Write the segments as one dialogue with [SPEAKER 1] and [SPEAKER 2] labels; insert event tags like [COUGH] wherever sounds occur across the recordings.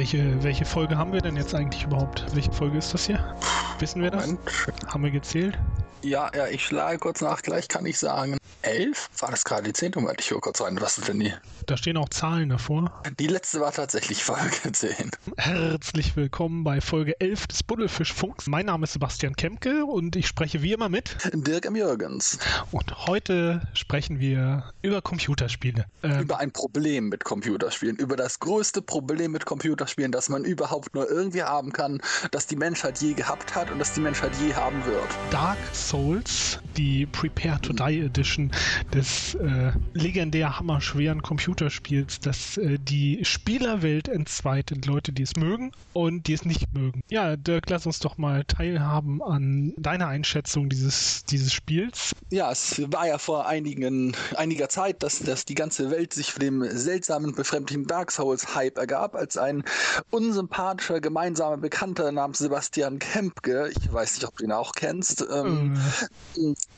[SPEAKER 1] Welche, welche Folge haben wir denn jetzt eigentlich überhaupt? Welche Folge ist das hier? Wissen wir das?
[SPEAKER 2] Moment.
[SPEAKER 1] Haben wir gezählt?
[SPEAKER 2] Ja, ja, ich schlage kurz nach, gleich kann ich sagen. Elf? War das gerade die zehnte? Moment, ich höre kurz rein. Was ist denn die?
[SPEAKER 1] Da stehen auch Zahlen davor.
[SPEAKER 2] Die letzte war tatsächlich Folge [LAUGHS] 10.
[SPEAKER 1] Herzlich willkommen bei Folge 11 des Buddelfischfunks. Mein Name ist Sebastian Kemke und ich spreche wie immer mit.
[SPEAKER 2] Dirk M. Jürgens.
[SPEAKER 1] Und heute sprechen wir über Computerspiele. Ähm,
[SPEAKER 2] Über ein Problem mit Computerspielen. Über das größte Problem mit Computerspielen, das man überhaupt nur irgendwie haben kann, das die Menschheit je gehabt hat und das die Menschheit je haben wird.
[SPEAKER 1] Dark Souls, die Prepare to Die Edition des äh, legendär hammerschweren Computerspiels, das äh, die Spielerwelt entzweit in Leute, die es mögen und die es nicht mögen. Ja, Dirk, lass uns doch mal teilhaben an deiner Einschätzung dieses, dieses Spiels.
[SPEAKER 2] Ja, es war ja vor einigen, einiger Zeit, dass, dass die ganze Welt sich von dem seltsamen, befremdlichen Dark Souls-Hype ergab, als ein unsympathischer gemeinsamer Bekannter namens Sebastian Kempke, ich weiß nicht, ob du ihn auch kennst, ähm,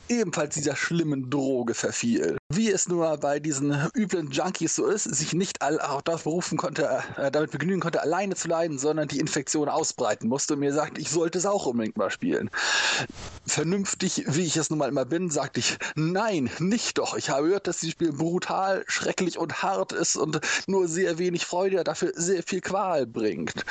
[SPEAKER 2] ebenfalls dieser schlimmen Droge verfiel. Wie es nur bei diesen üblen Junkies so ist, sich nicht all, auch darauf berufen konnte, äh, damit begnügen konnte, alleine zu leiden, sondern die Infektion ausbreiten musste und mir sagte, ich sollte es auch unbedingt mal spielen. Vernünftig, wie ich es nun mal immer bin, sagte ich, nein, nicht doch. Ich habe gehört, dass dieses Spiel brutal, schrecklich und hart ist und nur sehr wenig Freude, dafür sehr viel Qual bringt.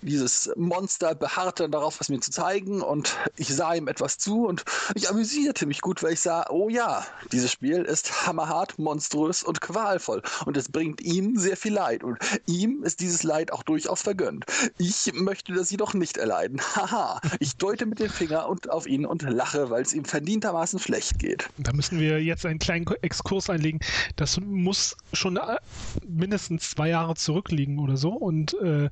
[SPEAKER 2] Dieses Monster beharrte dann darauf, es mir zu zeigen und ich sah ihm etwas zu und ich amüsierte mich gut, weil ich sah, oh ja, dieses Spiel ist hammerhart, monströs und qualvoll und es bringt ihm sehr viel Leid und ihm ist dieses Leid auch durchaus vergönnt. Ich möchte das jedoch nicht erleiden. [LAUGHS] Haha, ich deute mit dem Finger und auf ihn und lache, weil es ihm verdientermaßen schlecht geht.
[SPEAKER 1] Da müssen wir jetzt einen kleinen Exkurs einlegen. Das muss schon äh, mindestens zwei Jahre zurückliegen oder so. Und äh,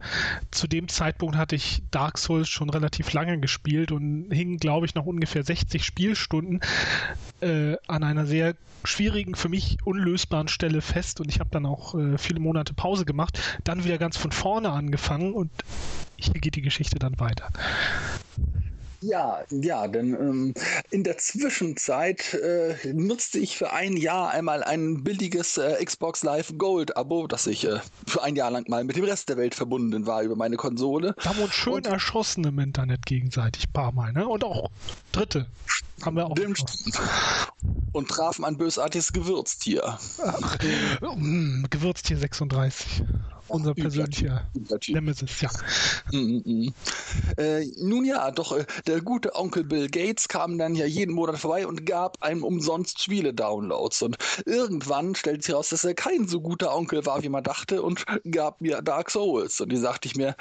[SPEAKER 1] zu dem Zeitpunkt hatte ich Dark Souls schon relativ lange gespielt und hing, glaube ich, noch ungefähr 60 Spielstunden äh, an einer sehr schwierigen, für mich unlösbaren Stelle fest. Und ich habe dann auch äh, viele Monate Pause gemacht, dann wieder ganz von vorne angefangen und hier geht die Geschichte dann weiter.
[SPEAKER 2] Ja, ja, denn ähm, in der Zwischenzeit äh, nutzte ich für ein Jahr einmal ein billiges äh, Xbox Live Gold Abo, das ich äh, für ein Jahr lang mal mit dem Rest der Welt verbunden war über meine Konsole.
[SPEAKER 1] Da haben wir uns schön
[SPEAKER 2] Und-
[SPEAKER 1] erschossen im Internet gegenseitig, paar Mal, ne? Und auch Dritte haben wir auch.
[SPEAKER 2] Und trafen ein bösartiges Gewürztier.
[SPEAKER 1] Mm, Gewürztier 36. Unser persönlicher Nemesis, ja.
[SPEAKER 2] Mm, mm. Äh, nun ja, doch äh, der gute Onkel Bill Gates kam dann ja jeden Monat vorbei und gab einem umsonst Spiele-Downloads. Und irgendwann stellte sich heraus, dass er kein so guter Onkel war, wie man dachte, und gab mir Dark Souls. Und die sagte ich mir,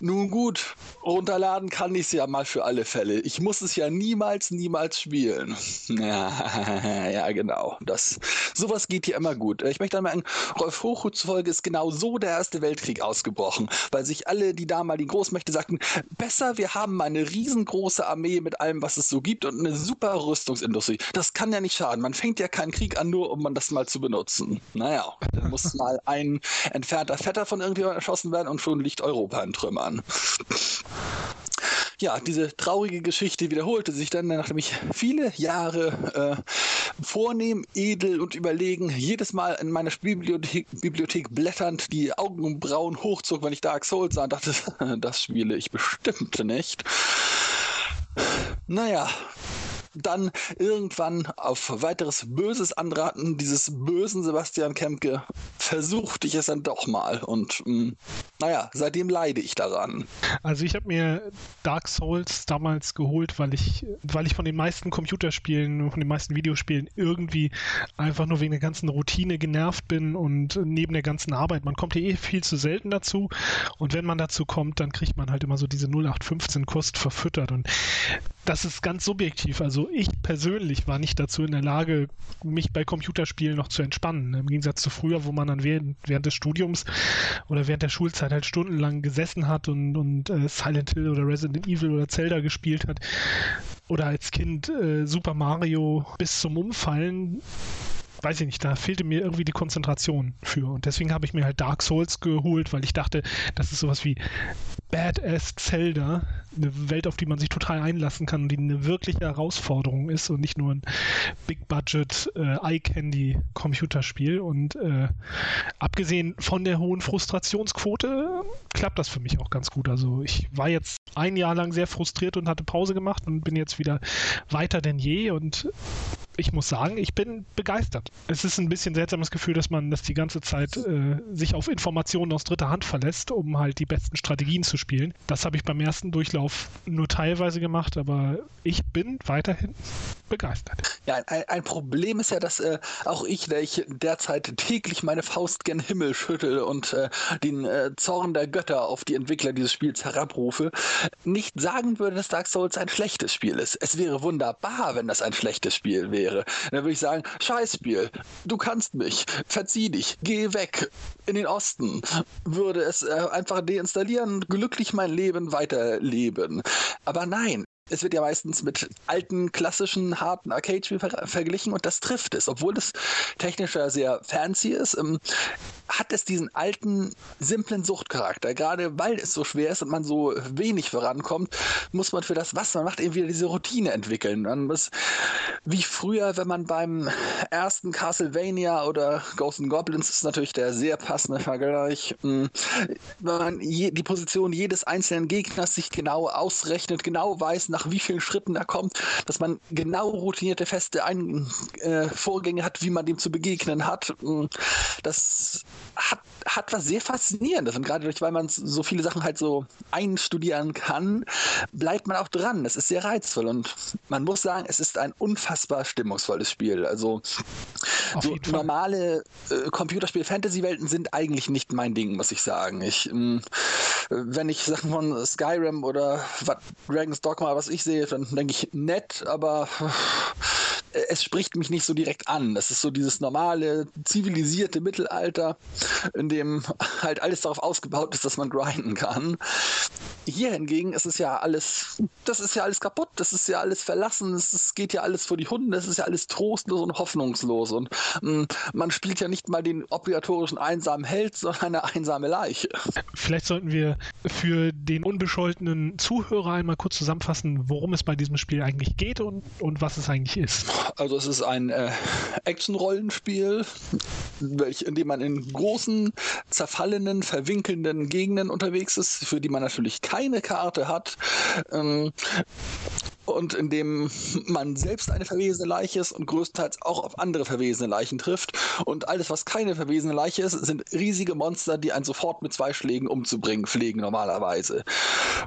[SPEAKER 2] nun gut, runterladen kann ich es ja mal für alle Fälle. Ich muss es ja niemals, niemals spielen. [LAUGHS] Ja, [LAUGHS] ja genau. Das, sowas geht hier immer gut. Ich möchte einmal sagen, Rolf Hochhuth zufolge ist genau so der Erste Weltkrieg ausgebrochen, weil sich alle die damaligen Großmächte sagten, besser, wir haben eine riesengroße Armee mit allem, was es so gibt und eine super Rüstungsindustrie. Das kann ja nicht schaden. Man fängt ja keinen Krieg an, nur um man das mal zu benutzen. Naja, da muss [LAUGHS] mal ein entfernter Vetter von irgendjemandem erschossen werden und schon liegt Europa in Trümmern. Ja, diese traurige Geschichte wiederholte sich dann, nachdem ich viele Jahre äh, vornehm, edel und überlegen, jedes Mal in meiner Spielbibliothek Bibliothek blätternd die Augenbrauen hochzog, wenn ich Dark Souls sah und dachte, [LAUGHS] das spiele ich bestimmt nicht. Naja, dann irgendwann auf weiteres böses Anraten dieses bösen Sebastian Kemke versuchte ich es dann doch mal und mh, naja, seitdem leide ich daran.
[SPEAKER 1] Also ich habe mir Dark Souls damals geholt, weil ich, weil ich von den meisten Computerspielen, von den meisten Videospielen irgendwie einfach nur wegen der ganzen Routine genervt bin und neben der ganzen Arbeit. Man kommt ja eh viel zu selten dazu und wenn man dazu kommt, dann kriegt man halt immer so diese 0815 Kost verfüttert und das ist ganz subjektiv. Also ich persönlich war nicht dazu in der Lage, mich bei Computerspielen noch zu entspannen. Im Gegensatz zu früher, wo man dann während, während des Studiums oder während der Schulzeit halt stundenlang gesessen hat und, und äh, Silent Hill oder Resident Evil oder Zelda gespielt hat. Oder als Kind äh, Super Mario bis zum Umfallen weiß ich nicht, da fehlte mir irgendwie die Konzentration für. Und deswegen habe ich mir halt Dark Souls geholt, weil ich dachte, das ist sowas wie Badass Zelda, eine Welt, auf die man sich total einlassen kann und die eine wirkliche Herausforderung ist und nicht nur ein Big Budget äh, Eye Candy Computerspiel. Und äh, abgesehen von der hohen Frustrationsquote klappt das für mich auch ganz gut. Also ich war jetzt ein Jahr lang sehr frustriert und hatte Pause gemacht und bin jetzt wieder weiter denn je und ich muss sagen, ich bin begeistert. Es ist ein bisschen seltsames Gefühl, dass man das die ganze Zeit äh, sich auf Informationen aus dritter Hand verlässt, um halt die besten Strategien zu spielen. Das habe ich beim ersten Durchlauf nur teilweise gemacht, aber ich bin weiterhin begeistert.
[SPEAKER 2] Ja, ein, ein Problem ist ja, dass äh, auch ich, der ich derzeit täglich meine Faust gen Himmel schüttel und äh, den äh, Zorn der Götter auf die Entwickler dieses Spiels herabrufe, nicht sagen würde, dass Dark Souls ein schlechtes Spiel ist. Es wäre wunderbar, wenn das ein schlechtes Spiel wäre wäre, dann würde ich sagen, Scheißspiel, du kannst mich, verzieh dich, geh weg. In den Osten, würde es äh, einfach deinstallieren, glücklich mein Leben weiterleben. Aber nein, es wird ja meistens mit alten, klassischen, harten Arcade-Spielen ver verglichen und das trifft es. Obwohl es technisch ja sehr fancy ist, ähm, hat es diesen alten, simplen Suchtcharakter. Gerade weil es so schwer ist und man so wenig vorankommt, muss man für das, was man macht, eben wieder diese Routine entwickeln. Man muss, wie früher, wenn man beim ersten Castlevania oder Ghosts and Goblins ist natürlich der sehr passende Vergleich, hm, wenn man je, die Position jedes einzelnen Gegners sich genau ausrechnet, genau weiß, nach nach wie vielen Schritten er kommt, dass man genau routinierte, feste Ein äh, Vorgänge hat, wie man dem zu begegnen hat. Mm, das hat, hat was sehr Faszinierendes. Und gerade weil man so viele Sachen halt so einstudieren kann, bleibt man auch dran. Das ist sehr reizvoll. Und man muss sagen, es ist ein unfassbar stimmungsvolles Spiel. Also so normale äh, Computerspiel-Fantasy-Welten sind eigentlich nicht mein Ding, muss ich sagen. Ich, ähm, wenn ich Sachen von Skyrim oder Dragon's Dogma, was ich sehe, dann denke ich nett, aber es spricht mich nicht so direkt an. Das ist so dieses normale, zivilisierte Mittelalter, in dem halt alles darauf ausgebaut ist, dass man grinden kann. Hier hingegen ist es ja alles, das ist ja alles kaputt, das ist ja alles verlassen, es geht ja alles vor die Hunde, es ist ja alles trostlos und hoffnungslos. Und mh, mm, man spielt ja nicht mal den obligatorischen einsamen Held, sondern eine einsame Leiche.
[SPEAKER 1] Vielleicht sollten wir für den unbescholtenen Zuhörer einmal kurz zusammenfassen, worum es bei diesem Spiel eigentlich geht und, und was es eigentlich ist.
[SPEAKER 2] Also es ist ein äh, Action-Rollenspiel, in dem man in großen, zerfallenen, verwinkelnden Gegenden unterwegs ist, für die man natürlich keine Karte hat. Ähm, und in dem man selbst eine verwesene Leiche ist und größtenteils auch auf andere verwesene Leichen trifft. Und alles, was keine verwesene Leiche ist, sind riesige Monster, die einen sofort mit zwei Schlägen umzubringen pflegen normalerweise.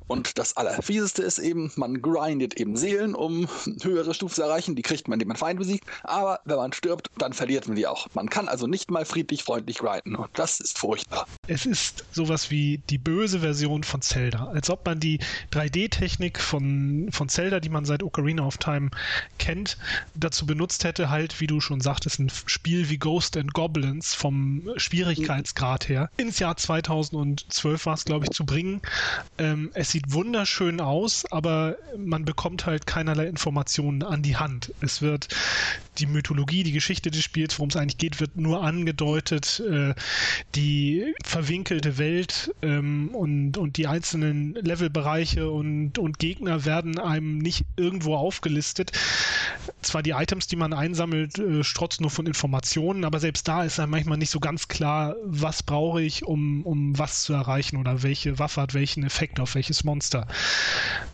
[SPEAKER 2] Und das Allerfieseste ist eben, man grindet eben Seelen, um höhere Stufen zu erreichen. Die kriegt man, indem man Feind besiegt. Aber wenn man stirbt, dann verliert man die auch. Man kann also nicht mal friedlich, freundlich grinden. Und das ist furchtbar.
[SPEAKER 1] Es ist sowas wie die böse Version von Zelda. Als ob man die 3D-Technik von, von Zelda, die man seit Ocarina of Time kennt, dazu benutzt hätte, halt, wie du schon sagtest, ein Spiel wie Ghost and Goblins vom Schwierigkeitsgrad her ins Jahr 2012 war es, glaube ich, zu bringen. Ähm, es sieht wunderschön aus, aber man bekommt halt keinerlei Informationen an die Hand. Es wird die Mythologie, die Geschichte des Spiels, worum es eigentlich geht, wird nur angedeutet. Äh, die verwinkelte Welt ähm, und, und die einzelnen Levelbereiche und, und Gegner werden einem nicht irgendwo aufgelistet. Zwar die Items, die man einsammelt, äh, strotzen nur von Informationen, aber selbst da ist ja manchmal nicht so ganz klar, was brauche ich, um, um was zu erreichen oder welche Waffe hat welchen Effekt auf welches Monster.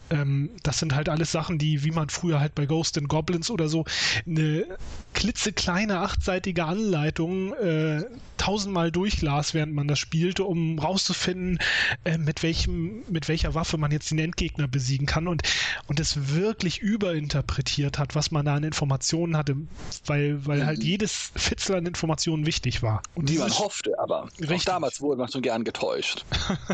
[SPEAKER 1] Ähm, das sind halt alles Sachen, die, wie man früher halt bei Ghost and Goblins oder so, eine klitzekleine achtseitige Anleitung äh, tausendmal durchlas, während man das spielte, um rauszufinden, äh, mit welchem, mit welcher Waffe man jetzt den Endgegner besiegen kann und, und es wirklich überinterpretiert hat, was man da an Informationen hatte, weil, weil halt mhm. jedes Fitzel an Informationen wichtig war.
[SPEAKER 2] Und die man hoffte, aber auch damals wurde man schon gern getäuscht.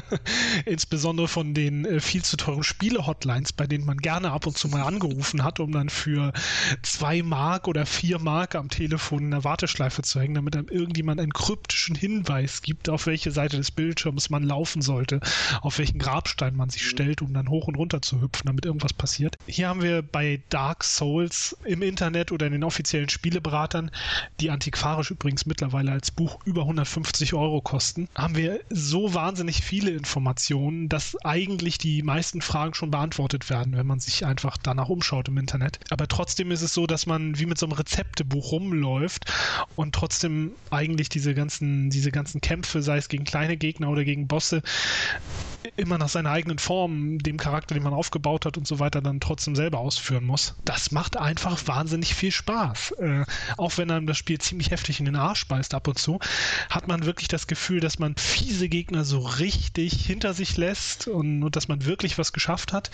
[SPEAKER 2] [LAUGHS]
[SPEAKER 1] Insbesondere von den äh, viel zu teuren Spiele-Hotlines, bei denen man gerne ab und zu mal angerufen hat, um dann für zwei Mark oder vier Mark am Telefon in der Warteschleife zu hängen, damit dann irgendjemand ein Krypt optischen Hinweis gibt, auf welche Seite des Bildschirms man laufen sollte, auf welchen Grabstein man sich mhm. stellt, um dann hoch und runter zu hüpfen, damit irgendwas passiert. Hier haben wir bei Dark Souls im Internet oder in den offiziellen Spieleberatern, die antiquarisch übrigens mittlerweile als Buch über 150 Euro kosten, haben wir so wahnsinnig viele Informationen, dass eigentlich die meisten Fragen schon beantwortet werden, wenn man sich einfach danach umschaut im Internet. Aber trotzdem ist es so, dass man wie mit so einem Rezeptebuch rumläuft und trotzdem eigentlich diese ganzen, diese ganzen Kämpfe, sei es gegen kleine Gegner oder gegen Bosse, immer nach seiner eigenen Form, dem Charakter, den man aufgebaut hat und so weiter, dann trotzdem selber ausführen muss. Das macht einfach wahnsinnig viel Spaß. Äh, auch wenn einem das Spiel ziemlich heftig in den Arsch beißt ab und zu, hat man wirklich das Gefühl, dass man fiese Gegner so richtig hinter sich lässt und, und dass man wirklich was geschafft hat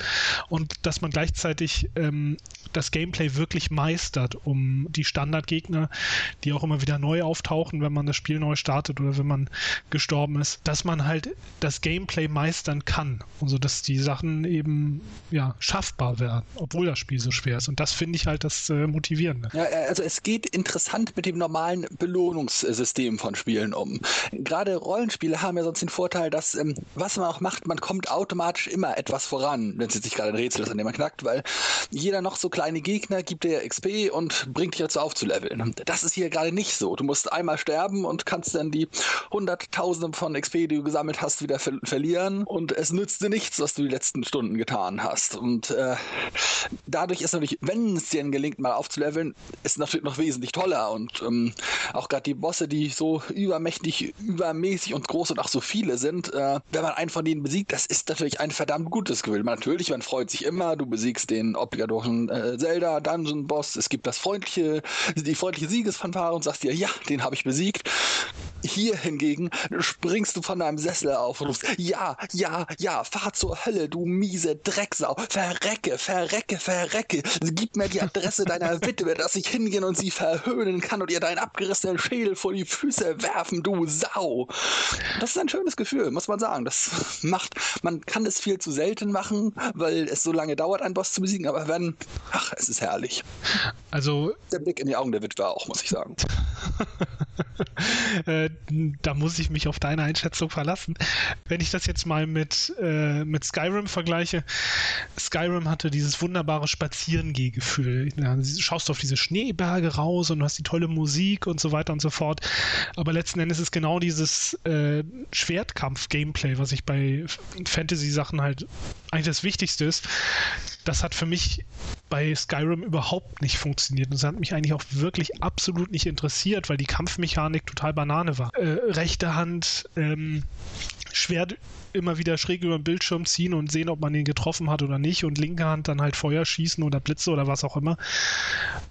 [SPEAKER 1] und dass man gleichzeitig ähm, das Gameplay wirklich meistert, um die Standardgegner, die auch immer wieder neu auftauchen, wenn man das Spiel neu startet oder wenn man gestorben ist, dass man halt das Gameplay meistern kann und so, dass die Sachen eben ja schaffbar werden, obwohl das Spiel so schwer ist. Und das finde ich halt das äh, Motivierende.
[SPEAKER 2] Ja, äh, also es geht interessant mit dem normalen Belohnungssystem von Spielen um. Gerade Rollenspiele haben ja sonst den Vorteil, dass ähm, was man auch macht, man kommt automatisch immer etwas voran, wenn es jetzt nicht gerade ein Rätsel ist, an dem man knackt, weil jeder noch so kleine Gegner gibt dir XP und bringt dich dazu aufzuleveln. Das ist hier gerade nicht so. Du musst einmal sterben und kannst dann die Hunderttausende von XP, die du gesammelt hast, wieder ver verlieren und es nützt dir nichts, was du die letzten Stunden getan hast. Und äh, dadurch ist natürlich, wenn es dir gelingt, mal aufzuleveln, ist natürlich noch wesentlich toller und ähm, auch gerade die Bosse, die so übermächtig, übermäßig und groß und auch so viele sind, äh, wenn man einen von denen besiegt, das ist natürlich ein verdammt gutes Gefühl. Natürlich, man freut sich immer, du besiegst den obligatorischen äh, Zelda Dungeon Boss, es gibt das freundliche, die freundliche Siegesfanfare und sagst dir, ja, den habe ich besiegt. Hier hingegen springst du von deinem Sessel auf und rufst, ja, ja, ja, fahr zur Hölle, du miese Drecksau, verrecke, verrecke, verrecke, gib mir die Adresse deiner [LAUGHS] Witwe, dass ich hingehen und sie verhöhnen kann und ihr deinen abgerissenen Schädel vor die Füße werfen, du Sau. Das ist ein schönes Gefühl, muss man sagen. Das macht, man kann es viel zu selten machen, weil es so lange dauert, einen Boss zu besiegen, aber wenn, ach, es ist herrlich.
[SPEAKER 1] Also.
[SPEAKER 2] Der Blick in die Augen der Witwe auch, muss ich sagen. [LAUGHS]
[SPEAKER 1] da muss ich mich auf deine Einschätzung verlassen. Wenn ich das jetzt mal mit, äh, mit Skyrim vergleiche, Skyrim hatte dieses wunderbare Spazierengehgefühl. Ja, schaust du auf diese Schneeberge raus und du hast die tolle Musik und so weiter und so fort. Aber letzten Endes ist genau dieses äh, Schwertkampf-Gameplay, was ich bei Fantasy-Sachen halt eigentlich das Wichtigste ist. Das hat für mich bei Skyrim überhaupt nicht funktioniert. Und das hat mich eigentlich auch wirklich absolut nicht interessiert, weil die Kampfmechanik total Banane war. Äh, rechte Hand, ähm, Schwert immer wieder schräg über den Bildschirm ziehen und sehen, ob man ihn getroffen hat oder nicht und linke Hand dann halt Feuer schießen oder Blitze oder was auch immer.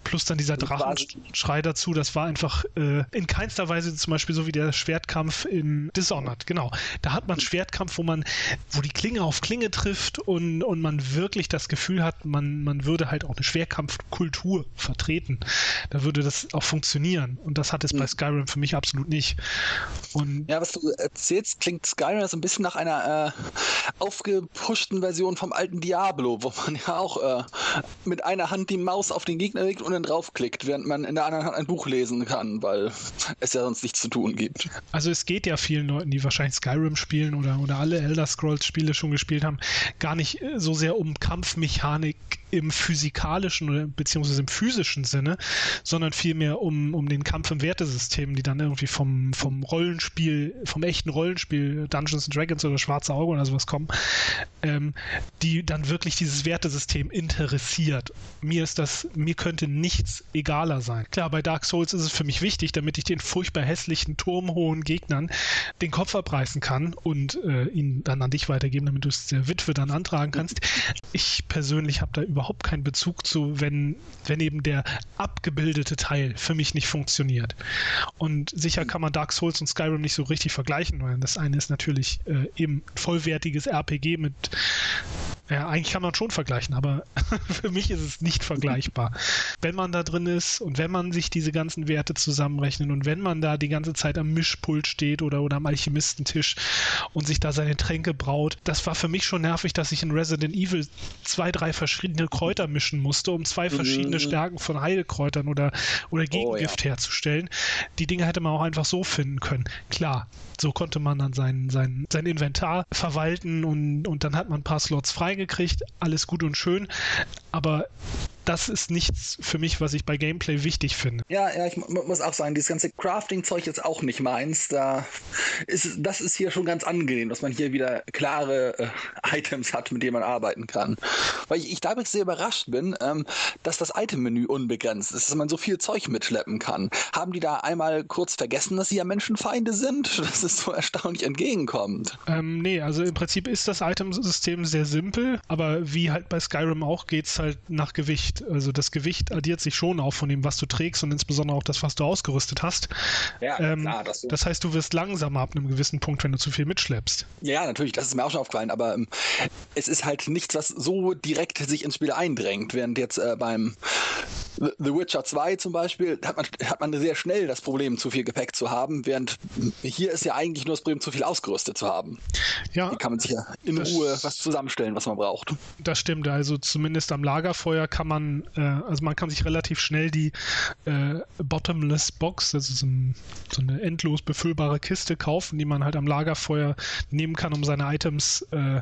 [SPEAKER 1] Plus dann dieser Drachenschrei dazu, das war einfach äh, in keinster Weise zum Beispiel so wie der Schwertkampf in Dishonored, genau. Da hat man Schwertkampf, wo man, wo die Klinge auf Klinge trifft und, und man wirklich das Gefühl hat, man, man würde halt auch eine Schwerkampfkultur vertreten. Da würde das auch funktionieren. Und das hat es mhm. bei Skyrim für mich absolut nicht.
[SPEAKER 2] Und ja, was du erzählst, klingt Skyrim so ein bisschen nach einer äh, aufgepuschten Version vom alten Diablo, wo man ja auch äh, mit einer Hand die Maus auf den Gegner legt und dann draufklickt, während man in der anderen Hand ein Buch lesen kann, weil es ja sonst nichts zu tun gibt.
[SPEAKER 1] Also es geht ja vielen Leuten, die wahrscheinlich Skyrim spielen oder, oder alle Elder Scrolls Spiele schon gespielt haben, gar nicht so sehr um Kampfmechanik im physikalischen beziehungsweise im physischen Sinne, sondern vielmehr um, um den Kampf im Wertesystem, die dann irgendwie vom, vom Rollenspiel, vom echten Rollenspiel Dungeons and Dragons oder Schwarze Auge oder sowas kommen, ähm, die dann wirklich dieses Wertesystem interessiert. Mir ist das, mir könnte nichts egaler sein. Klar, bei Dark Souls ist es für mich wichtig, damit ich den furchtbar hässlichen, turmhohen Gegnern den Kopf abreißen kann und äh, ihn dann an dich weitergeben, damit du es der Witwe dann antragen kannst. Ich persönlich habe da überhaupt keinen Bezug zu, wenn, wenn eben der abgebildete Teil für mich nicht funktioniert. Und sicher kann man Dark Souls und Skyrim nicht so richtig vergleichen, weil das eine ist natürlich äh, eben vollwertiges RPG mit Ja, eigentlich kann man schon vergleichen, aber [LAUGHS] für mich ist es nicht vergleichbar. wenn man da drin ist und wenn man sich diese ganzen Werte zusammenrechnet und wenn man da die ganze Zeit am Mischpult steht oder, oder am Alchemistentisch und sich da seine Tränke braut, das war für mich schon nervig, dass ich in Resident Evil zwei, drei verschiedene Kräuter mischen musste, um zwei verschiedene mhm. Stärken von Heilkräutern oder, oder Gegengift oh, ja. herzustellen. Die Dinge hätte man auch einfach so finden können. Klar, so konnte man dann sein, sein, sein Inventar verwalten und, und dann hat man ein paar Slots freigekriegt. Alles gut und schön. Aber das ist nichts für mich, was ich bei Gameplay wichtig finde.
[SPEAKER 2] Ja, ja, ich muss auch sagen, dieses ganze Crafting-Zeug ist auch nicht meins. Da ist, das ist hier schon ganz angenehm, dass man hier wieder klare äh, Items hat, mit denen man arbeiten kann. Weil ich, ich damit sehr überrascht bin, ähm, dass das Item-Menü unbegrenzt ist, dass man so viel Zeug mitschleppen kann. Haben die da einmal kurz vergessen, dass sie ja Menschenfeinde sind? [LAUGHS] Dass es so erstaunlich entgegenkommt.
[SPEAKER 1] Ähm, nee, also im Prinzip ist das Item-System sehr simpel, aber wie halt bei Skyrim auch, geht es halt nach Gewicht. Also das Gewicht addiert sich schon auch von dem, was du trägst und insbesondere auch das, was du ausgerüstet hast. Ja, ähm, klar. Das, das heißt, du wirst langsamer ab einem gewissen Punkt, wenn du zu viel mitschleppst.
[SPEAKER 2] Ja, natürlich, das ist mir auch schon aufgefallen, aber ähm, es ist halt nichts, was so direkt sich ins Spiel eindrängt, während jetzt äh, beim The Witcher 2 zum Beispiel hat man, hat man sehr schnell das Problem, zu viel Gepäck zu haben, während hier ist ja eigentlich nur das Problem, zu viel ausgerüstet zu haben. Ja. Hier kann man sich ja in Ruhe was zusammenstellen, was man braucht.
[SPEAKER 1] Das stimmt, also zumindest am Lagerfeuer kann man, äh, also man kann sich relativ schnell die äh, Bottomless Box, also so, ein, so, eine endlos befüllbare Kiste kaufen, die man halt am Lagerfeuer nehmen kann, um seine Items äh,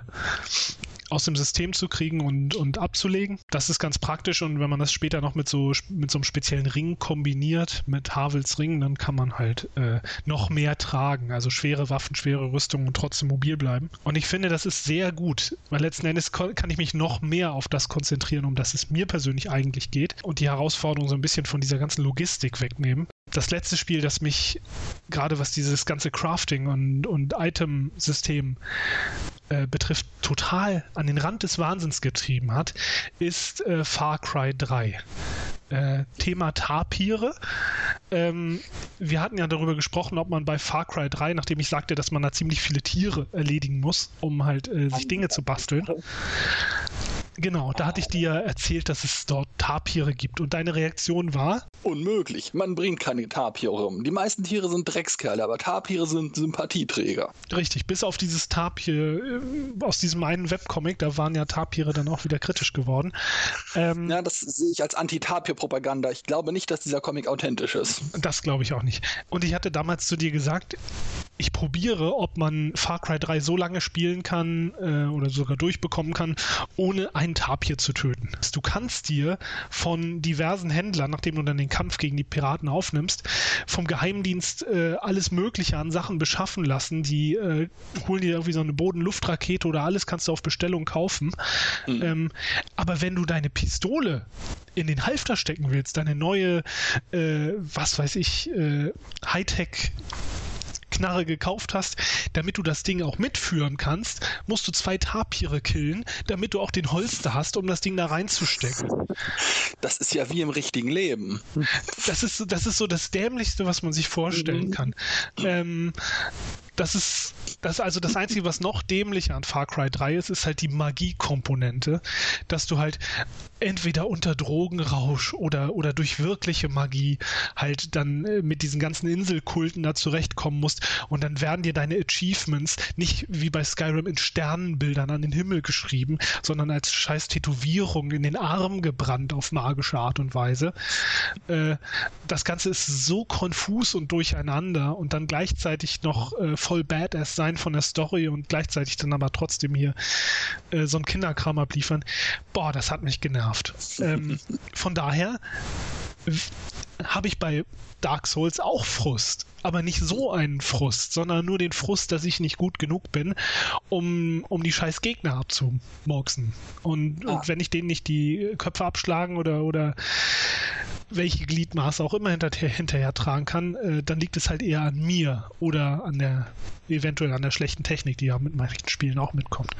[SPEAKER 1] aus dem System zu kriegen und, und abzulegen. Das ist ganz praktisch und wenn man das später noch mit so, mit so einem speziellen Ring kombiniert, mit Havels Ring, dann kann man halt äh, noch mehr tragen. Also schwere Waffen, schwere Rüstung und trotzdem mobil bleiben. Und ich finde, das ist sehr gut, weil letzten Endes kann ich mich noch mehr auf das konzentrieren, um das es mir persönlich eigentlich geht und die Herausforderung so ein bisschen von dieser ganzen Logistik wegnehmen das letzte Spiel, das mich gerade was dieses ganze Crafting und, und Item-System äh, betrifft, total an den Rand des Wahnsinns getrieben hat, ist äh, Far Cry 3. Äh, Thema Tapire. Ähm, wir hatten ja darüber gesprochen, ob man bei Far Cry 3, nachdem ich sagte, dass man da ziemlich viele Tiere erledigen muss, um halt äh, sich Dinge zu basteln, Genau, da hatte ich dir erzählt, dass es dort Tapire gibt und deine Reaktion war?
[SPEAKER 2] Unmöglich, man bringt keine Tapire rum. Die meisten Tiere sind Dreckskerle, aber Tapire sind Sympathieträger.
[SPEAKER 1] Richtig, bis auf dieses Tapir äh, aus diesem einen Webcomic, da waren ja Tapire dann auch wieder kritisch geworden.
[SPEAKER 2] Ähm, ja, das sehe ich als Anti-Tapir-Propaganda. Ich glaube nicht, dass dieser Comic authentisch ist.
[SPEAKER 1] Das glaube ich auch nicht. Und ich hatte damals zu dir gesagt, ich probiere, ob man Far Cry 3 so lange spielen kann äh, oder sogar durchbekommen kann, ohne ein einen Tapir zu töten. Du kannst dir von diversen Händlern, nachdem du dann den Kampf gegen die Piraten aufnimmst, vom Geheimdienst äh, alles Mögliche an Sachen beschaffen lassen. Die äh, holen dir irgendwie so eine Boden-Luft-Rakete oder alles kannst du auf Bestellung kaufen. Mhm. Ähm, aber wenn du deine Pistole in den Halfter stecken willst, deine neue, äh, was weiß ich, äh, Hightech Knarre gekauft hast, damit du das Ding auch mitführen kannst, musst du zwei Tapire killen, damit du auch den Holster hast, um das Ding da reinzustecken.
[SPEAKER 2] Das ist ja wie im richtigen Leben.
[SPEAKER 1] Das ist, das ist so das Dämlichste, was man sich vorstellen mhm. kann. Ähm, das ist, das also das Einzige, was noch dämlicher an Far Cry 3 ist, ist halt die Magie-Komponente, dass du halt entweder unter Drogenrausch oder, oder durch wirkliche Magie halt dann äh, mit diesen ganzen Inselkulten da zurechtkommen musst und dann werden dir deine Achievements nicht wie bei Skyrim in Sternenbildern an den Himmel geschrieben, sondern als scheiß Tätowierung in den Arm gebrannt auf magische Art und Weise. Äh, das Ganze ist so konfus und durcheinander und dann gleichzeitig noch äh, voll Badass sein von der Story und gleichzeitig dann aber trotzdem hier äh, so ein Kinderkram abliefern. Boah, das hat mich genervt. ähm, [LAUGHS] von daher habe ich bei Dark Souls auch Frust. Aber nicht so einen Frust, sondern nur den Frust, dass ich nicht gut genug bin, um, um die scheiß Gegner abzumurksen. Und, ah. und wenn ich denen nicht die Köpfe abschlagen oder, oder welche Gliedmaße auch immer hinterher, hinterher tragen kann, äh, dann liegt es halt eher an mir oder an der eventuell an der schlechten Technik, die ja mit manchen Spielen auch mitkommt.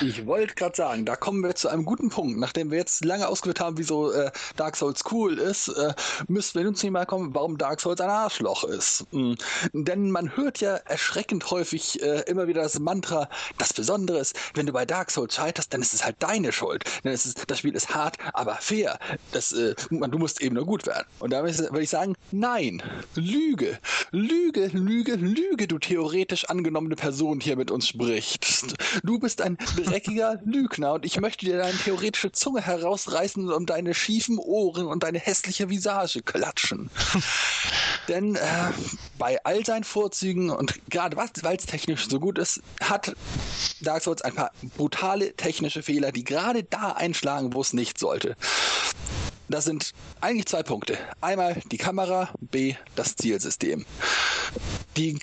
[SPEAKER 2] Ich wollte gerade sagen, da kommen wir zu einem guten Punkt. Nachdem wir jetzt lange ausgeführt haben, wieso äh, Dark Souls cool ist, äh, müssen wir nun zu dem mal kommen, warum Dark Souls ein Arschloch ist. Mhm. Denn man hört ja erschreckend häufig äh, immer wieder das Mantra, das Besondere ist, wenn du bei Dark Souls scheiterst, dann ist es halt deine Schuld. Denn es ist, das Spiel ist hart, aber fair. Das, äh, du musst eben nur gut werden. Und da würde ich sagen, nein, Lüge, Lüge, Lüge, Lüge, du theoretisch angenommene Person hier mit uns sprichst. Du bist ein dreckiger [LAUGHS] Lügner und ich möchte dir deine theoretische Zunge herausreißen und deine schiefen Ohren und deine hässliche Visage klatschen. [LAUGHS] Denn äh, bei all seinen Vorzügen und gerade weil es technisch so gut ist, hat Dark Souls ein paar brutale technische Fehler, die gerade da einschlagen, wo es nicht sollte. Das sind eigentlich zwei Punkte. Einmal die Kamera, B, das Zielsystem. Die,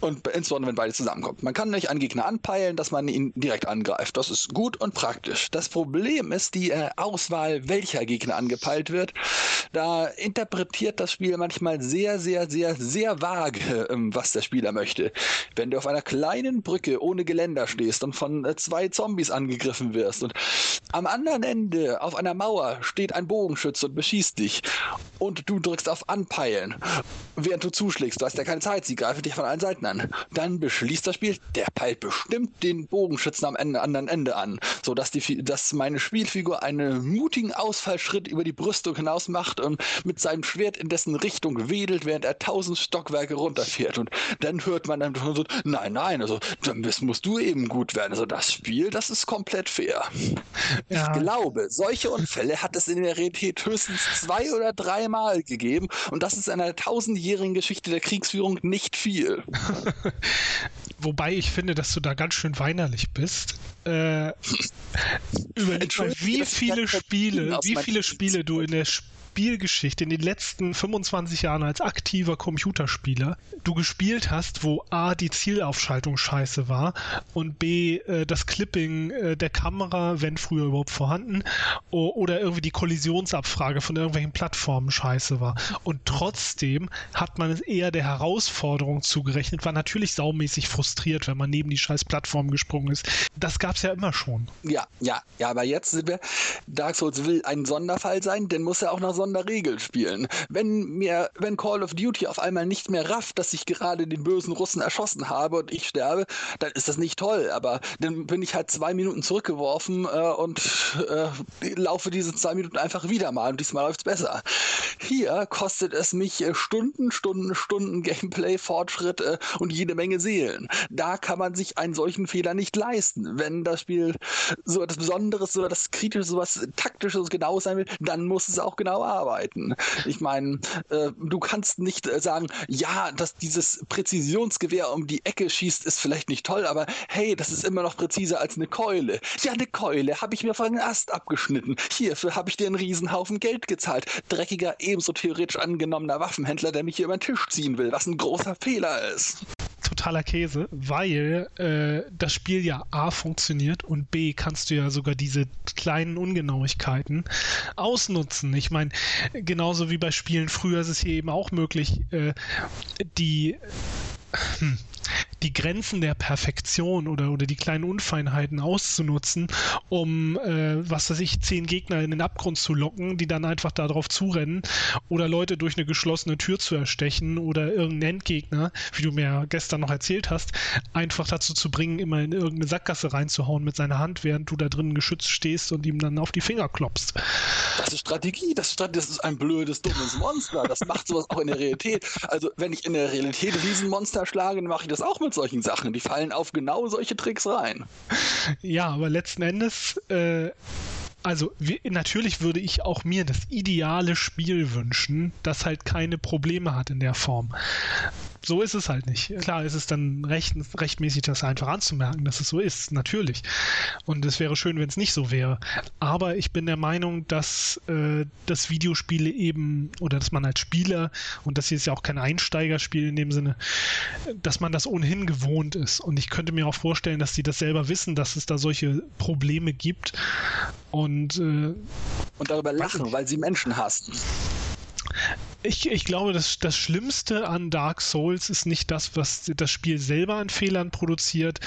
[SPEAKER 2] und insbesondere, wenn beide zusammenkommen. Man kann nicht einen Gegner anpeilen, dass man ihn direkt angreift. Das ist gut und praktisch. Das Problem ist die äh, Auswahl, welcher Gegner angepeilt wird. Da interpretiert das Spiel manchmal sehr, sehr, sehr, sehr vage, ähm, was der Spieler möchte. Wenn du auf einer kleinen Brücke ohne Geländer stehst und von äh, zwei Zombies angegriffen wirst und am anderen Ende auf einer Mauer steht ein Bogenschütze und beschießt dich und du drückst auf Anpeilen, während du zuschlägst, du hast ja keine Zeit, sie greifen dich von allen Seiten an. Dann beschließt das Spiel, der peilt bestimmt den Bogenschützen am Ende, anderen Ende an, sodass die, dass meine Spielfigur einen mutigen Ausfallschritt über die Brüstung hinaus macht und mit seinem Schwert in dessen Richtung wedelt, während er tausend Stockwerke runterfährt. Und dann hört man dann so, nein, nein, also dann musst du eben gut werden. Also das Spiel, das ist komplett fair. Ja. Ich glaube, solche Unfälle hat es in der Realität höchstens zwei oder dreimal gegeben und das ist in einer tausendjährigen Geschichte der Kriegsführung nicht viel. [LAUGHS]
[SPEAKER 1] Wobei ich finde, dass du da ganz schön weinerlich bist. Äh, [LAUGHS] mal, wie viele Spiele, wie viele Spiele du in der Sp Spielgeschichte in den letzten 25 Jahren als aktiver Computerspieler du gespielt hast, wo A, die Zielaufschaltung scheiße war und B, äh, das Clipping äh, der Kamera, wenn früher überhaupt vorhanden, oder irgendwie die Kollisionsabfrage von irgendwelchen Plattformen scheiße war. Und trotzdem hat man es eher der Herausforderung zugerechnet, war natürlich saumäßig frustriert, wenn man neben die scheiß Plattform gesprungen ist. Das gab es ja immer schon.
[SPEAKER 2] Ja, ja, ja, aber jetzt sind wir, Dark Souls will ein Sonderfall sein, denn muss ja auch noch Sonderregel spielen. Wenn mir, wenn Call of Duty auf einmal nicht mehr rafft, dass ich gerade den bösen Russen erschossen habe und ich sterbe, dann ist das nicht toll. Aber dann bin ich halt zwei Minuten zurückgeworfen äh, und äh, laufe diese zwei Minuten einfach wieder mal und diesmal läuft es besser. Hier kostet es mich äh, Stunden, Stunden, Stunden Gameplay-Fortschritt äh, und jede Menge Seelen. Da kann man sich einen solchen Fehler nicht leisten. Wenn das Spiel so etwas Besonderes, so etwas Kritisches, so etwas Taktisches genau sein will, dann muss es auch genau arbeiten. Ich meine, äh, du kannst nicht äh, sagen, ja, dass dieses Präzisionsgewehr um die Ecke schießt, ist vielleicht nicht toll, aber hey, das ist immer noch präziser als eine Keule. Ja, eine Keule habe ich mir von den Ast abgeschnitten. Hierfür habe ich dir einen Riesenhaufen Geld gezahlt. Dreckiger, ebenso theoretisch angenommener Waffenhändler, der mich hier über den Tisch ziehen will, was ein großer Fehler ist
[SPEAKER 1] totaler Käse, weil äh, das Spiel ja A funktioniert und B kannst du ja sogar diese kleinen Ungenauigkeiten ausnutzen. Ich meine, genauso wie bei Spielen früher ist es hier eben auch möglich, äh, die hm, die Grenzen der Perfektion oder, oder die kleinen Unfeinheiten auszunutzen, um, äh, was weiß ich, zehn Gegner in den Abgrund zu locken, die dann einfach darauf zurennen oder Leute durch eine geschlossene Tür zu erstechen oder irgendeinen Endgegner, wie du mir gestern noch erzählt hast, einfach dazu zu bringen, immer in irgendeine Sackgasse reinzuhauen mit seiner Hand, während du da drin geschützt stehst und ihm dann auf die Finger klopfst.
[SPEAKER 2] Das ist Strategie, das ist, das ist ein blödes, dummes Monster. Das macht sowas auch in der Realität. Also, wenn ich in der Realität Riesenmonster schlage, dann mache ich das auch mit solchen Sachen. Die fallen auf genau solche Tricks rein.
[SPEAKER 1] Ja, aber letzten Endes, äh, also wie, natürlich würde ich auch mir das ideale Spiel wünschen, das halt keine Probleme hat in der Form so ist es halt nicht. Klar ist es dann recht, rechtmäßig, das einfach anzumerken, dass es so ist, natürlich. Und es wäre schön, wenn es nicht so wäre. Aber ich bin der Meinung, dass äh, das Videospiele eben, oder dass man als Spieler, und das hier ist ja auch kein Einsteigerspiel in dem Sinne, dass man das ohnehin gewohnt ist. Und ich könnte mir auch vorstellen, dass die das selber wissen, dass es da solche Probleme gibt. Und, äh,
[SPEAKER 2] und darüber lachen, weil sie Menschen hassen.
[SPEAKER 1] Ich, ich glaube, das, das Schlimmste an Dark Souls ist nicht das, was das Spiel selber an Fehlern produziert,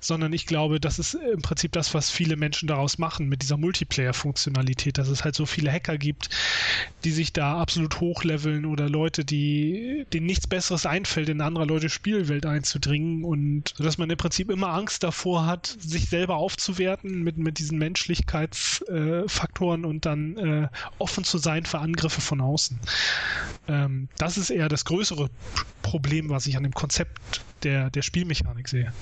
[SPEAKER 1] sondern ich glaube, das ist im Prinzip das, was viele Menschen daraus machen mit dieser Multiplayer-Funktionalität, dass es halt so viele Hacker gibt, die sich da absolut hochleveln oder Leute, die denen nichts Besseres einfällt, in andere Leute Spielwelt einzudringen und dass man im Prinzip immer Angst davor hat, sich selber aufzuwerten mit, mit diesen Menschlichkeitsfaktoren äh, und dann äh, offen zu sein für Angriffe von außen. Ähm, das ist eher das größere Problem, was ich an dem Konzept der, der Spielmechanik sehe.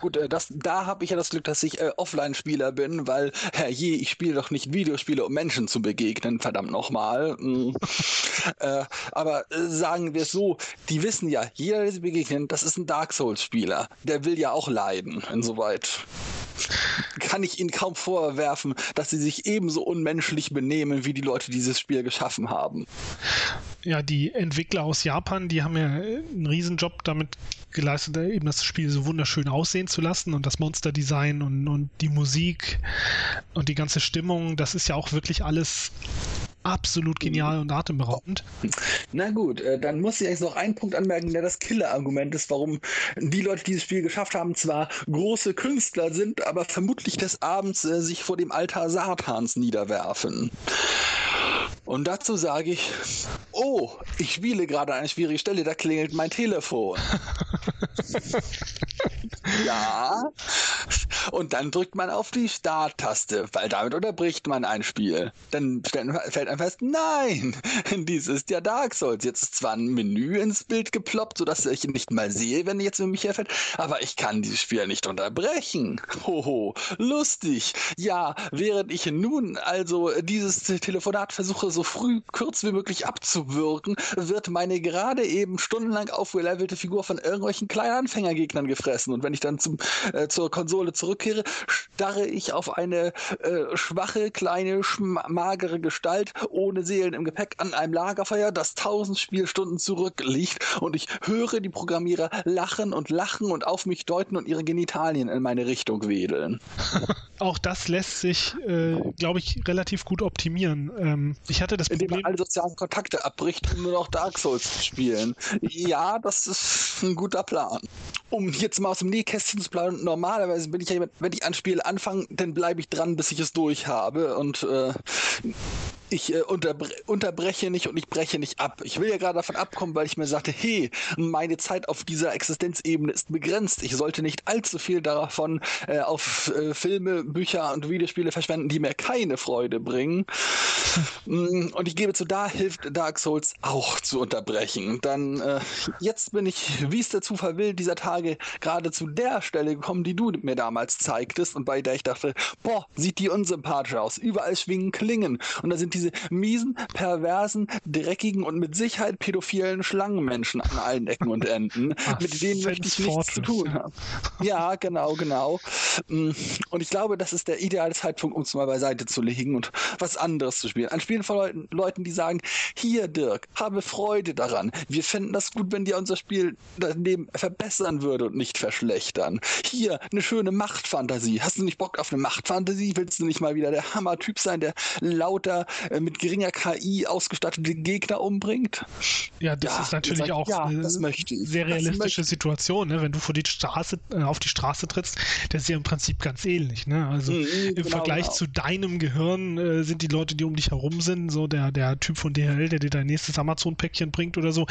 [SPEAKER 2] Gut, äh, das, da habe ich ja das Glück, dass ich äh, Offline-Spieler bin, weil, herrje, ich spiele doch nicht Videospiele, um Menschen zu begegnen, verdammt nochmal. Mhm. [LAUGHS] äh, aber äh, sagen wir es so, die wissen ja, jeder, der sie begegnen, das ist ein Dark Souls-Spieler. Der will ja auch leiden, insoweit [LAUGHS] kann ich ihnen kaum vorwerfen, dass sie sich ebenso unmenschlich benehmen wie die Leute, die dieses Spiel geschaffen haben.
[SPEAKER 1] Ja, die Entwickler aus Japan, die haben ja einen Riesenjob damit geleistet, eben das Spiel so wunderschön aussehen zu lassen und das Monsterdesign und, und die Musik und die ganze Stimmung, das ist ja auch wirklich alles absolut genial und atemberaubend.
[SPEAKER 2] Na gut, äh, dann muss ich jetzt noch einen Punkt anmerken, der das Killer-Argument ist, warum die Leute, die dieses Spiel geschafft haben, zwar große Künstler sind, aber vermutlich des Abends äh, sich vor dem Altar Satans niederwerfen. Und dazu sage ich, oh, ich spiele gerade eine schwierige Stelle, da klingelt mein Telefon. [LAUGHS] ja. Und dann drückt man auf die Starttaste, weil damit unterbricht man ein Spiel. Dann fällt einem fest, nein, [LAUGHS] dies ist ja Dark Souls. Jetzt ist zwar ein Menü ins Bild geploppt, sodass ich nicht mal sehe, wenn jetzt mich herfällt, aber ich kann dieses Spiel nicht unterbrechen. Hoho, lustig. Ja, während ich nun also dieses Telefonat versuche, so früh kurz wie möglich abzuwirken, wird meine gerade eben stundenlang aufgelevelte Figur von irgendwelchen kleinen Anfängergegnern gefressen. Und wenn ich dann zum, äh, zur Konsole zurückkehre, starre ich auf eine äh, schwache, kleine, magere Gestalt ohne Seelen im Gepäck an einem Lagerfeuer, das tausend Spielstunden zurückliegt. Und ich höre die Programmierer lachen und lachen und auf mich deuten und ihre Genitalien in meine Richtung wedeln. [LAUGHS]
[SPEAKER 1] Auch das lässt sich, äh, glaube ich, relativ gut optimieren. Ähm, ich hatte das
[SPEAKER 2] Indem man alle sozialen Kontakte abbricht, um nur noch Dark Souls zu spielen. Ja, das ist ein guter Plan. Um jetzt mal aus dem Nähkästchen zu planen, normalerweise bin ich ja jemand, wenn ich ein Spiel anfange, dann bleibe ich dran, bis ich es durch habe. Und äh, ich äh, unterbre unterbreche nicht und ich breche nicht ab. Ich will ja gerade davon abkommen, weil ich mir sagte, hey, meine Zeit auf dieser Existenzebene ist begrenzt. Ich sollte nicht allzu viel davon äh, auf äh, Filme, Bücher und Videospiele verschwenden, die mir keine Freude bringen. Mm, und ich gebe zu, da hilft Dark Souls auch zu unterbrechen. Dann, äh, jetzt bin ich, wie es der Zufall will, dieser Tage gerade zu der Stelle gekommen, die du mir damals zeigtest und bei der ich dachte, boah, sieht die unsympathisch aus. Überall schwingen Klingen und da sind diese miesen, perversen, dreckigen und mit Sicherheit pädophilen Schlangenmenschen an allen Ecken und Enden, [LAUGHS] Ach, mit denen möchte ich nichts zu tun haben. Ja, genau, genau. Mm, und ich glaube, das ist der ideale Zeitpunkt, um es mal beiseite zu legen und was anderes zu spielen. Ein Spiel von Leuten, Leuten, die sagen, hier Dirk, habe Freude daran. Wir fänden das gut, wenn dir unser Spiel daneben verbessern würde und nicht verschlechtern. Hier, eine schöne Machtfantasie. Hast du nicht Bock auf eine Machtfantasie? Willst du nicht mal wieder der Hammer-Typ sein, der lauter äh, mit geringer KI ausgestattete Gegner umbringt.
[SPEAKER 1] Ja, das ja, ist natürlich sagt, auch ja, eine sehr realistische Situation, ne? wenn du vor die Straße, äh, auf die Straße trittst, das ist ja im Prinzip ganz ähnlich. Ne? Also mhm, im genau, Vergleich genau. zu deinem Gehirn äh, sind die Leute, die um dich herum sind, so der, der Typ von DHL, der dir dein nächstes Amazon-Päckchen bringt oder so.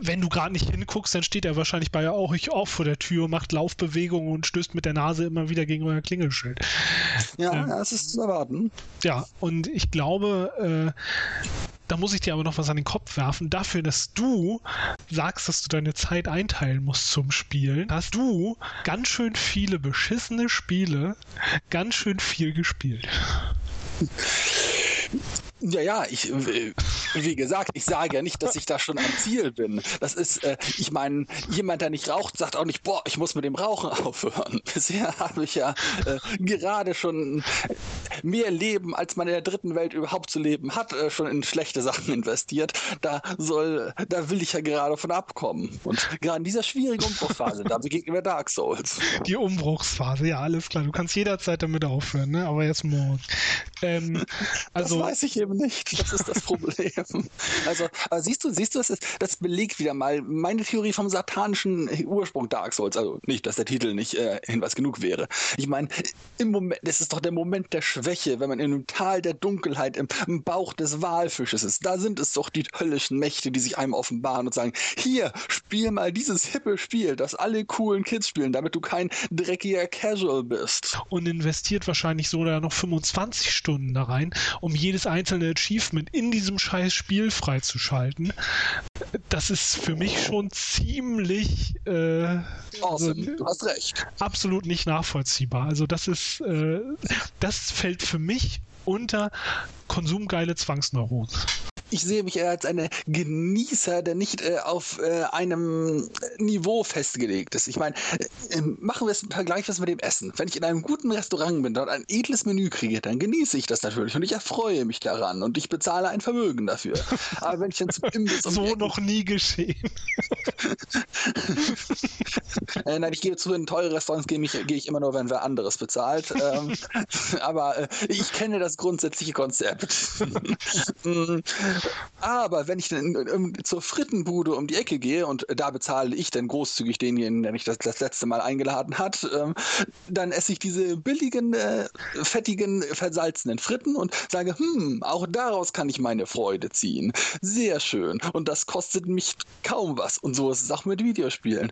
[SPEAKER 1] Wenn du gerade nicht hinguckst, dann steht er wahrscheinlich bei euch auch vor der Tür, macht Laufbewegungen und stößt mit der Nase immer wieder gegen euer Klingelschild.
[SPEAKER 2] Ja, ähm, das ist zu erwarten.
[SPEAKER 1] Ja, und ich glaube, glaube, äh, da muss ich dir aber noch was an den Kopf werfen. Dafür, dass du sagst, dass du deine Zeit einteilen musst zum Spielen, hast du ganz schön viele beschissene Spiele ganz schön viel gespielt.
[SPEAKER 2] Ja, ja, ich, äh, wie gesagt, ich sage ja nicht, dass ich da schon am Ziel bin. Das ist, äh, ich meine, jemand, der nicht raucht, sagt auch nicht, boah, ich muss mit dem Rauchen [LAUGHS] aufhören. Bisher habe ich ja äh, gerade schon mehr Leben, als man in der dritten Welt überhaupt zu leben hat, äh, schon in schlechte Sachen investiert. Da soll, da will ich ja gerade von abkommen. Und gerade in dieser schwierigen Umbruchsphase, da begegnen wir Dark Souls.
[SPEAKER 1] Die Umbruchsphase, ja, alles klar. Du kannst jederzeit damit aufhören, ne? Aber jetzt morgen.
[SPEAKER 2] Ähm, also, das weiß ich eben nicht. Das ist das Problem. [LAUGHS] also, aber siehst du, siehst du, das, ist, das belegt wieder mal meine Theorie vom satanischen Ursprung Dark Souls. Also nicht, dass der Titel nicht äh, Hinweis genug wäre. Ich meine, im Moment, das ist doch der Moment der Schwäche, wenn man in einem Tal der Dunkelheit im, im Bauch des Walfisches ist. Da sind es doch die höllischen Mächte, die sich einem offenbaren und sagen, hier, spiel mal dieses hippe Spiel, das alle coolen Kids spielen, damit du kein dreckiger Casual bist.
[SPEAKER 1] Und investiert wahrscheinlich so da noch 25 Stunden da rein, um jedes einzelne Achievement in diesem scheiß Spiel freizuschalten. Das ist für mich schon ziemlich äh,
[SPEAKER 2] awesome. also.
[SPEAKER 1] Absolut nicht nachvollziehbar. Also das ist, äh, das fällt für mich unter konsumgeile Zwangsneuronen
[SPEAKER 2] ich sehe mich eher als eine Genießer, der nicht äh, auf äh, einem Niveau festgelegt ist. Ich meine, äh, ähm, machen wir es Vergleich mit dem Essen. Wenn ich in einem guten Restaurant bin, dort ein edles Menü kriege, dann genieße ich das natürlich und ich erfreue mich daran und ich bezahle ein Vermögen dafür. Aber wenn ich dann zum
[SPEAKER 1] Imbiss [LAUGHS] um So noch nie geschehen.
[SPEAKER 2] äh, nein, ich gehe zu in teure Restaurants, gehe ich, geh ich immer nur, wenn wer anderes bezahlt. Ähm, [LAUGHS] aber äh, ich kenne das grundsätzliche Konzept. [LAUGHS] Aber wenn ich dann um, zur Frittenbude um die Ecke gehe und da bezahle ich dann großzügig denjenigen, der mich das, das letzte Mal eingeladen hat, ähm, dann esse ich diese billigen, äh, fettigen, versalzenen Fritten und sage, hm, auch daraus kann ich meine Freude ziehen. Sehr schön. Und das kostet mich kaum was. Und so ist es auch mit Videospielen.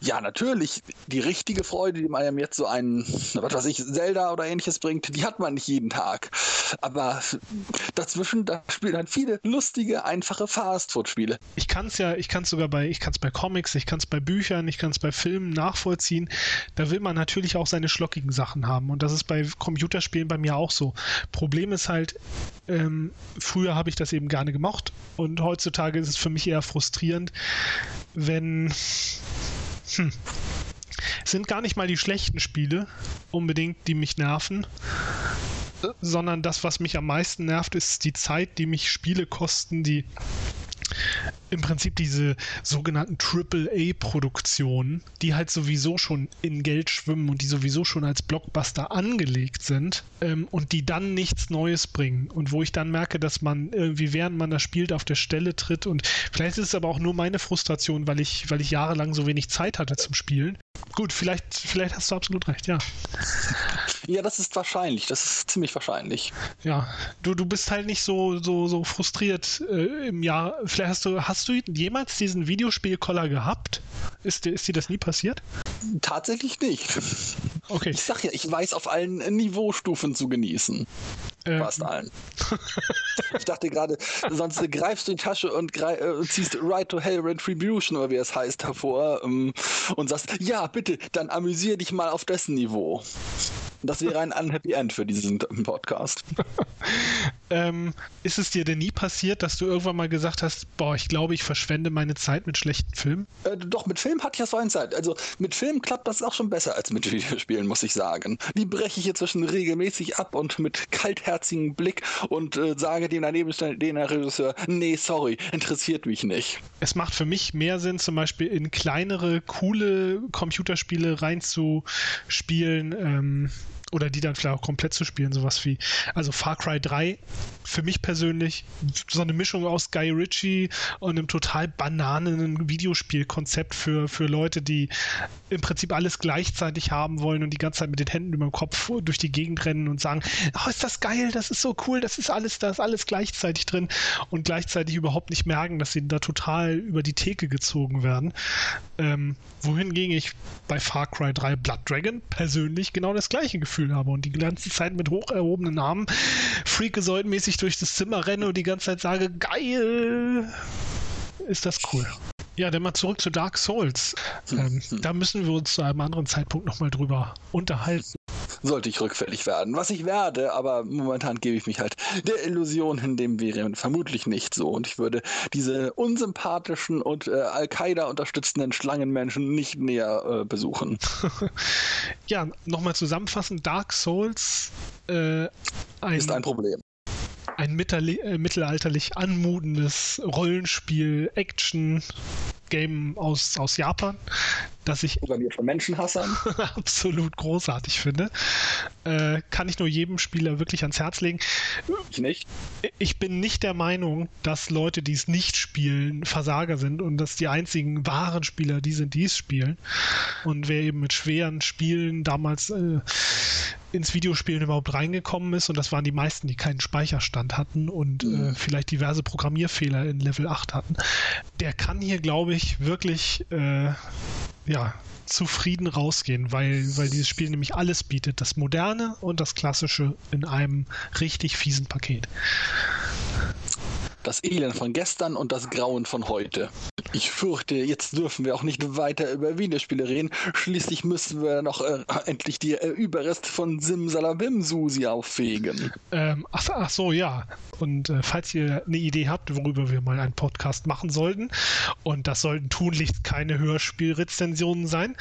[SPEAKER 2] Ja, natürlich, die richtige Freude, die man jetzt so ein, was weiß ich, Zelda oder ähnliches bringt, die hat man nicht jeden Tag. Aber dazwischen, da spielen halt viele lustige, einfache Fastfood-Spiele.
[SPEAKER 1] Ich kann es ja, ich kann es sogar bei, ich kann es bei Comics, ich kann es bei Büchern, ich kann es bei Filmen nachvollziehen. Da will man natürlich auch seine schlockigen Sachen haben. Und das ist bei Computerspielen bei mir auch so. Problem ist halt, ähm, früher habe ich das eben gerne gemocht und heutzutage ist es für mich eher frustrierend, wenn hm, sind gar nicht mal die schlechten Spiele unbedingt, die mich nerven, sondern das, was mich am meisten nervt, ist die Zeit, die mich Spiele kosten, die im Prinzip diese sogenannten AAA-Produktionen, die halt sowieso schon in Geld schwimmen und die sowieso schon als Blockbuster angelegt sind ähm, und die dann nichts Neues bringen. Und wo ich dann merke, dass man irgendwie, während man das spielt, auf der Stelle tritt und vielleicht ist es aber auch nur meine Frustration, weil ich, weil ich jahrelang so wenig Zeit hatte zum Spielen. Gut, vielleicht, vielleicht hast du absolut recht, ja. [LAUGHS]
[SPEAKER 2] Ja, das ist wahrscheinlich. Das ist ziemlich wahrscheinlich.
[SPEAKER 1] Ja, du, du bist halt nicht so, so, so frustriert äh, im Jahr. Vielleicht hast du, hast du jemals diesen Videospielkoller gehabt? Ist, ist dir das nie passiert?
[SPEAKER 2] Tatsächlich nicht. Okay. Ich sag ja, ich weiß auf allen Niveaustufen zu genießen. Ähm. Fast allen. [LAUGHS] ich dachte gerade, sonst greifst du in die Tasche und, äh, ziehst Right to Hell Retribution oder wie es heißt hervor ähm, und sagst, ja, bitte, dann amüsier dich mal auf dessen Niveau. Das wäre ein Unhappy End für diesen Podcast. [LAUGHS]
[SPEAKER 1] ähm, ist es dir denn nie passiert, dass du irgendwann mal gesagt hast, boah, ich glaube, ich verschwende meine Zeit mit schlechten Filmen?
[SPEAKER 2] Äh, doch, mit Film hatte ich ja so eine Zeit. Also mit Film klappt das auch schon besser als mit Videospielen, muss ich sagen. Die breche ich inzwischen regelmäßig ab und mit kaltherzigem Blick und äh, sage dem daneben den Regisseur, nee, sorry, interessiert mich nicht.
[SPEAKER 1] Es macht für mich mehr Sinn, zum Beispiel in kleinere, coole Computerspiele reinzuspielen. Ähm, oder die dann vielleicht auch komplett zu spielen, sowas wie, also Far Cry 3, für mich persönlich so eine Mischung aus Guy Ritchie und einem total bananen Videospielkonzept für, für Leute, die im Prinzip alles gleichzeitig haben wollen und die ganze Zeit mit den Händen über dem Kopf durch die Gegend rennen und sagen, oh, ist das geil, das ist so cool, das ist alles, da ist alles gleichzeitig drin und gleichzeitig überhaupt nicht merken, dass sie da total über die Theke gezogen werden. Ähm, wohingegen ich bei Far Cry 3 Blood Dragon persönlich genau das gleiche Gefühl habe und die ganze Zeit mit hoch erhobenen Armen freakazoid-mäßig durch das Zimmer renne und die ganze Zeit sage, geil, ist das cool. Ja, dann mal zurück zu Dark Souls. Ähm, da müssen wir uns zu einem anderen Zeitpunkt nochmal drüber unterhalten.
[SPEAKER 2] Sollte ich rückfällig werden. Was ich werde, aber momentan gebe ich mich halt der Illusion hin, dem wäre vermutlich nicht so. Und ich würde diese unsympathischen und äh, Al-Qaida unterstützenden Schlangenmenschen nicht näher äh, besuchen. [LAUGHS]
[SPEAKER 1] ja, nochmal zusammenfassend: Dark Souls äh,
[SPEAKER 2] ein, ist ein Problem
[SPEAKER 1] ein äh, mittelalterlich anmutendes Rollenspiel, Action, Game aus, aus Japan, das ich
[SPEAKER 2] von Menschenhassern [LAUGHS]
[SPEAKER 1] absolut großartig finde. Äh, kann ich nur jedem Spieler wirklich ans Herz legen.
[SPEAKER 2] Ich nicht.
[SPEAKER 1] Ich bin nicht der Meinung, dass Leute, die es nicht spielen, Versager sind und dass die einzigen wahren Spieler die sind, die es spielen. Und wer eben mit schweren Spielen damals äh, ins Videospielen überhaupt reingekommen ist und das waren die meisten, die keinen Speicherstand hatten und mhm. äh, vielleicht diverse Programmierfehler in Level 8 hatten, der kann hier, glaube ich, wirklich äh, ja, zufrieden rausgehen, weil, weil dieses Spiel nämlich alles bietet, das Moderne und das Klassische in einem richtig fiesen Paket
[SPEAKER 2] das Elend von gestern und das Grauen von heute. Ich fürchte, jetzt dürfen wir auch nicht weiter über Videospiele reden. Schließlich müssen wir noch äh, endlich die äh, Überreste von Simsalabim Susi auffegen.
[SPEAKER 1] Ähm, ach, ach, so, ja. Und äh, falls ihr eine Idee habt, worüber wir mal einen Podcast machen sollten, und das sollten tunlichst keine Hörspielrezensionen sein,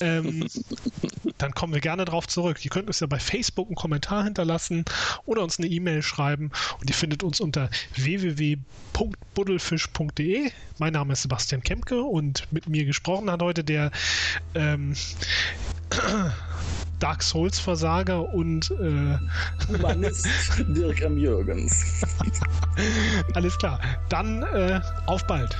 [SPEAKER 1] ähm, [LAUGHS] dann kommen wir gerne darauf zurück. Ihr könnt uns ja bei Facebook einen Kommentar hinterlassen oder uns eine E-Mail schreiben und ihr findet uns unter www.buddelfisch.de. Mein Name ist Sebastian Kempke und mit mir gesprochen hat heute der ähm, [CLEARS THROAT] Dark Souls Versager und äh,
[SPEAKER 2] Humanist Dirk M. Jürgens. [LAUGHS]
[SPEAKER 1] Alles klar. Dann äh, auf bald.